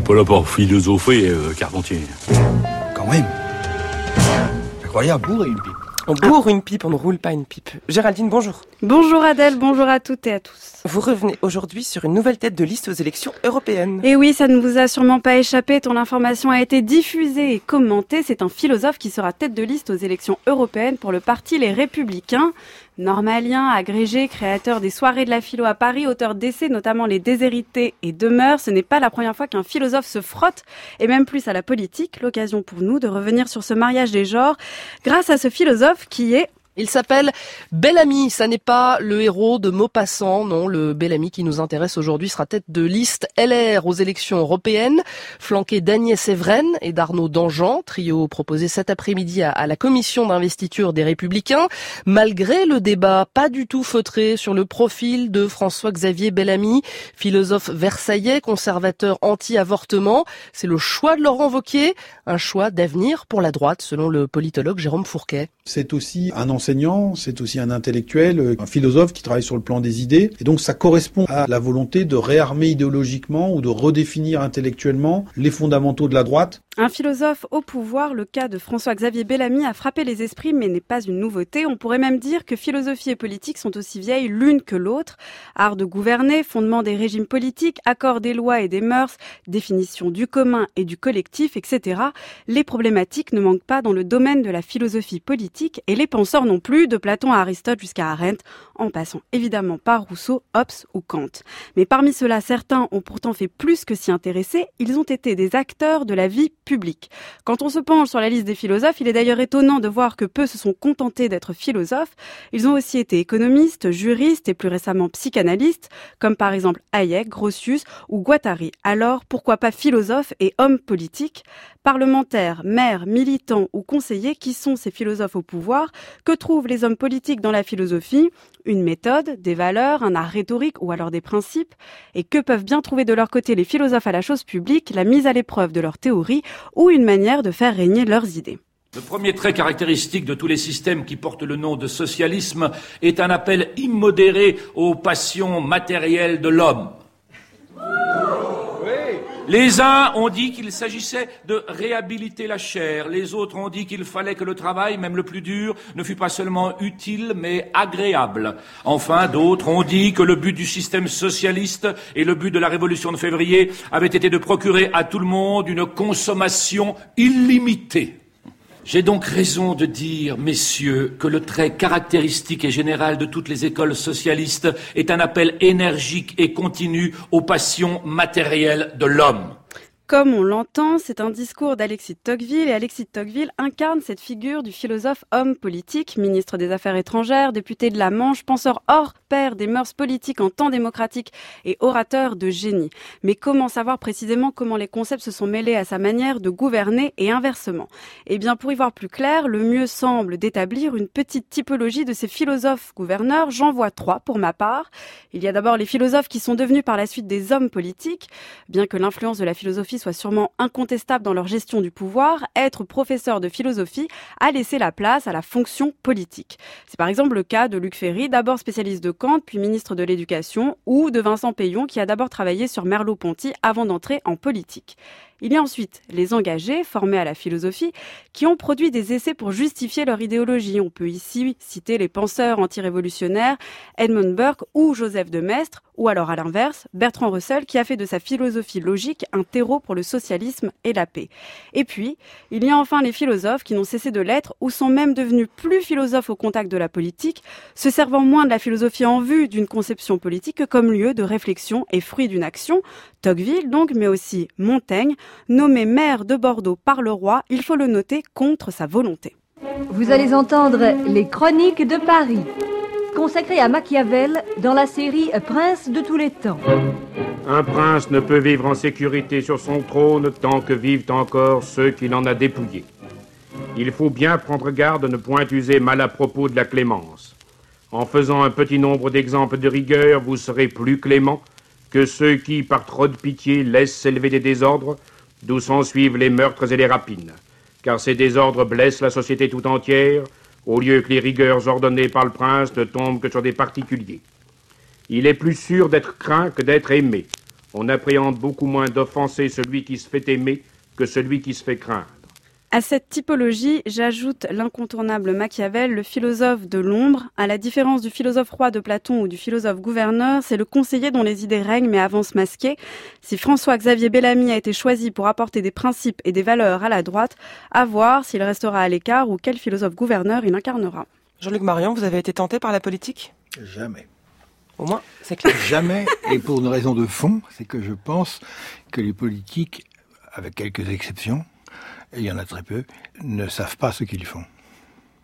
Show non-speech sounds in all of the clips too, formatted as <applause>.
n'est pas là pour philosopher, euh, Carpentier. Quand même. Incroyable. Bourrer une pipe. On bourre une pipe, on ne roule pas une pipe. Géraldine, bonjour. Bonjour Adèle, bonjour à toutes et à tous. Vous revenez aujourd'hui sur une nouvelle tête de liste aux élections européennes. Et oui, ça ne vous a sûrement pas échappé, ton information a été diffusée et commentée. C'est un philosophe qui sera tête de liste aux élections européennes pour le parti Les Républicains. Normalien, agrégé, créateur des soirées de la philo à Paris, auteur d'essais, notamment Les Déshérités et Demeures, ce n'est pas la première fois qu'un philosophe se frotte, et même plus à la politique. L'occasion pour nous de revenir sur ce mariage des genres grâce à ce philosophe qui est il s'appelle Bellamy, ça n'est pas le héros de Maupassant, non, le Bellamy qui nous intéresse aujourd'hui sera tête de liste LR aux élections européennes, flanqué d'Agnès Evren et d'Arnaud Dangean, trio proposé cet après-midi à, la commission d'investiture des Républicains, malgré le débat pas du tout feutré sur le profil de François-Xavier Bellamy, philosophe versaillais, conservateur anti-avortement, c'est le choix de Laurent Wauquiez, un choix d'avenir pour la droite selon le politologue Jérôme Fourquet. C'est aussi un enseignant, c'est aussi un intellectuel, un philosophe qui travaille sur le plan des idées. Et donc ça correspond à la volonté de réarmer idéologiquement ou de redéfinir intellectuellement les fondamentaux de la droite. Un philosophe au pouvoir, le cas de François-Xavier Bellamy a frappé les esprits mais n'est pas une nouveauté. On pourrait même dire que philosophie et politique sont aussi vieilles l'une que l'autre. Art de gouverner, fondement des régimes politiques, accord des lois et des mœurs, définition du commun et du collectif, etc. Les problématiques ne manquent pas dans le domaine de la philosophie politique et les penseurs non plus, de Platon à Aristote jusqu'à Arendt, en passant évidemment par Rousseau, Hobbes ou Kant. Mais parmi ceux-là, certains ont pourtant fait plus que s'y intéresser, ils ont été des acteurs de la vie Quand on se penche sur la liste des philosophes, il est d'ailleurs étonnant de voir que peu se sont contentés d'être philosophes. Ils ont aussi été économistes, juristes et plus récemment psychanalystes, comme par exemple Hayek, Grotius ou Guattari. Alors, pourquoi pas philosophes et hommes politiques Parlementaires, maires, militants ou conseillers, qui sont ces philosophes au pouvoir? Que trouvent les hommes politiques dans la philosophie? Une méthode, des valeurs, un art rhétorique ou alors des principes? Et que peuvent bien trouver de leur côté les philosophes à la chose publique La mise à l'épreuve de leur théorie ou une manière de faire régner leurs idées le premier trait caractéristique de tous les systèmes qui portent le nom de socialisme est un appel immodéré aux passions matérielles de l'homme. Les uns ont dit qu'il s'agissait de réhabiliter la chair, les autres ont dit qu'il fallait que le travail, même le plus dur, ne fût pas seulement utile, mais agréable. Enfin, d'autres ont dit que le but du système socialiste et le but de la révolution de février avaient été de procurer à tout le monde une consommation illimitée. J'ai donc raison de dire, messieurs, que le trait caractéristique et général de toutes les écoles socialistes est un appel énergique et continu aux passions matérielles de l'homme. Comme on l'entend, c'est un discours d'Alexis de Tocqueville et Alexis de Tocqueville incarne cette figure du philosophe homme politique, ministre des Affaires étrangères, député de la Manche, penseur hors pair des mœurs politiques en temps démocratique et orateur de génie. Mais comment savoir précisément comment les concepts se sont mêlés à sa manière de gouverner et inversement? Eh bien, pour y voir plus clair, le mieux semble d'établir une petite typologie de ces philosophes gouverneurs. J'en vois trois pour ma part. Il y a d'abord les philosophes qui sont devenus par la suite des hommes politiques, bien que l'influence de la philosophie soit sûrement incontestable dans leur gestion du pouvoir, être professeur de philosophie a laissé la place à la fonction politique. C'est par exemple le cas de Luc Ferry, d'abord spécialiste de Kant, puis ministre de l'Éducation, ou de Vincent Payon, qui a d'abord travaillé sur Merleau-Ponty avant d'entrer en politique. Il y a ensuite les engagés, formés à la philosophie, qui ont produit des essais pour justifier leur idéologie. On peut ici citer les penseurs antirévolutionnaires Edmund Burke ou Joseph de Maistre, ou alors à l'inverse, Bertrand Russell, qui a fait de sa philosophie logique un terreau pour le socialisme et la paix. Et puis, il y a enfin les philosophes qui n'ont cessé de l'être ou sont même devenus plus philosophes au contact de la politique, se servant moins de la philosophie en vue d'une conception politique que comme lieu de réflexion et fruit d'une action, Tocqueville donc, mais aussi Montaigne, nommé maire de Bordeaux par le roi, il faut le noter, contre sa volonté. Vous allez entendre les chroniques de Paris, consacrées à Machiavel dans la série Prince de tous les temps. Un prince ne peut vivre en sécurité sur son trône tant que vivent encore ceux qu'il en a dépouillés. Il faut bien prendre garde de ne point user mal à propos de la clémence. En faisant un petit nombre d'exemples de rigueur, vous serez plus clément que ceux qui, par trop de pitié, laissent s'élever des désordres, d'où s'en suivent les meurtres et les rapines. Car ces désordres blessent la société tout entière, au lieu que les rigueurs ordonnées par le prince ne tombent que sur des particuliers. Il est plus sûr d'être craint que d'être aimé. On appréhende beaucoup moins d'offenser celui qui se fait aimer que celui qui se fait craindre. À cette typologie, j'ajoute l'incontournable Machiavel, le philosophe de l'ombre. À la différence du philosophe roi de Platon ou du philosophe gouverneur, c'est le conseiller dont les idées règnent mais avancent masquées. Si François-Xavier Bellamy a été choisi pour apporter des principes et des valeurs à la droite, à voir s'il restera à l'écart ou quel philosophe gouverneur il incarnera. Jean-Luc Marion, vous avez été tenté par la politique? Jamais. Au moins, c'est clair. <laughs> Jamais, et pour une raison de fond, c'est que je pense que les politiques, avec quelques exceptions, et il y en a très peu, ne savent pas ce qu'ils font.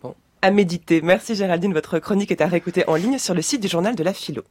Bon, à méditer. Merci Géraldine, votre chronique est à réécouter en ligne sur le site du journal de la philo.